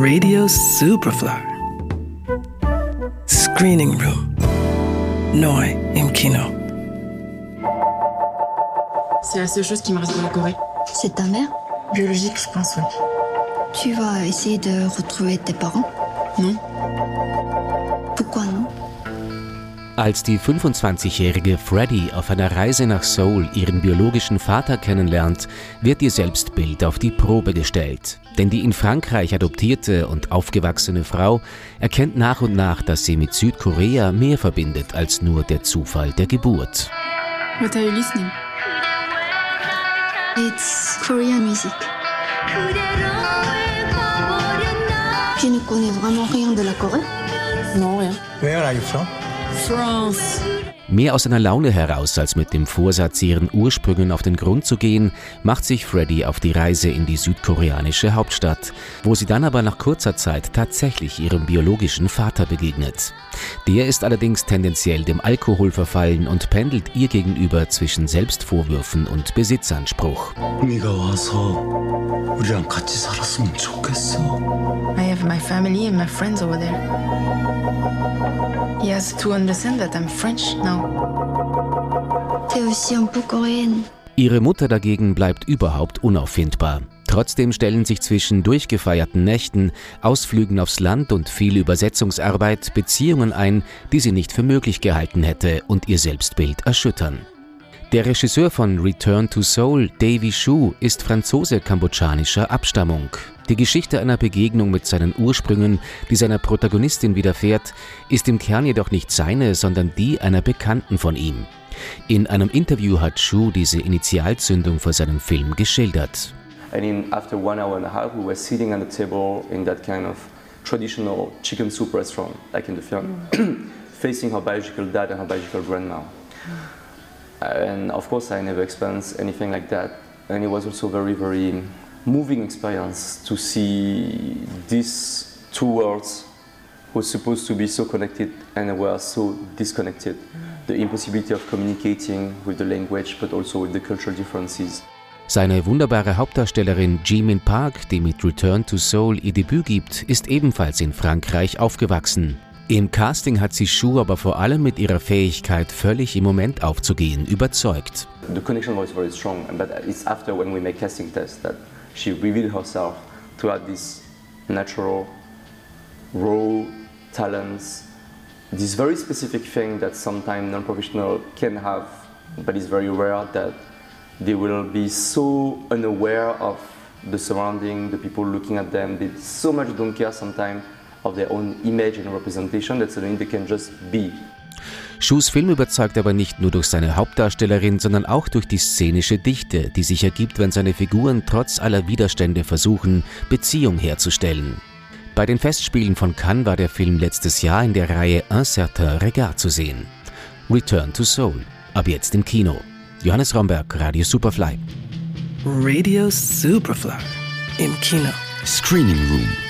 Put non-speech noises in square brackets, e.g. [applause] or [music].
Radio Superfly. Screening Room. Neu im Kino. C'est la seule chose qui me reste de la Corée. C'est ta mère? Biologique, je pense, oui. Tu vas essayer de retrouver tes parents? Non Als die 25-jährige Freddie auf einer Reise nach Seoul ihren biologischen Vater kennenlernt, wird ihr Selbstbild auf die Probe gestellt. Denn die in Frankreich adoptierte und aufgewachsene Frau erkennt nach und nach, dass sie mit Südkorea mehr verbindet als nur der Zufall der Geburt. What are you listening It's Korean music. Je ne connais vraiment rien de la Corée. Non, rien. Where are you from? France. Mehr aus einer Laune heraus als mit dem Vorsatz, ihren Ursprüngen auf den Grund zu gehen, macht sich Freddy auf die Reise in die südkoreanische Hauptstadt, wo sie dann aber nach kurzer Zeit tatsächlich ihrem biologischen Vater begegnet. Der ist allerdings tendenziell dem Alkohol verfallen und pendelt ihr gegenüber zwischen Selbstvorwürfen und Besitzanspruch. I have my family and my friends over there. He has to understand that I'm French now. Ihre Mutter dagegen bleibt überhaupt unauffindbar. Trotzdem stellen sich zwischen durchgefeierten Nächten, Ausflügen aufs Land und viel Übersetzungsarbeit Beziehungen ein, die sie nicht für möglich gehalten hätte und ihr Selbstbild erschüttern. Der Regisseur von Return to Seoul, Davy Shu, ist franzose-kambodschanischer Abstammung. Die Geschichte einer Begegnung mit seinen Ursprüngen, die seiner Protagonistin widerfährt, ist im Kern jedoch nicht seine, sondern die einer Bekannten von ihm. In einem Interview hat Shu diese Initialzündung für seinen Film geschildert. And in, after one hour and a half, we were sitting at the table in that kind of traditional chicken soup restaurant, like in the film, [clears throat] facing her biological dad and her biological grandma. And of course, I never experienced anything like that. And it was also very, very moving experience to see these two worlds who were supposed to be so connected and were so disconnected. The impossibility of communicating with the language, but also with the cultural differences. Seine wunderbare Hauptdarstellerin Jimin Park, die mit Return to Seoul ihr Debüt gibt, ist ebenfalls in Frankreich aufgewachsen. Im Casting hat sie Shu aber vor allem mit ihrer Fähigkeit, völlig im Moment aufzugehen, überzeugt. The connection was very strong, but it's after when we make casting tests that she revealed herself to have this natural, raw talents, this very specific thing that sometimes non-professional can have, but it's very rare that they will be so unaware of the surrounding, the people looking at them. They so much don't care sometimes of their own image and representation that suddenly they can just be. Shus Film überzeugt aber nicht nur durch seine Hauptdarstellerin, sondern auch durch die szenische Dichte, die sich ergibt, wenn seine Figuren trotz aller Widerstände versuchen, Beziehung herzustellen. Bei den Festspielen von Cannes war der Film letztes Jahr in der Reihe Un certain regard zu sehen. Return to Seoul, ab jetzt im Kino. Johannes Romberg, Radio Superfly. Radio Superfly. Im Kino. Screening Room.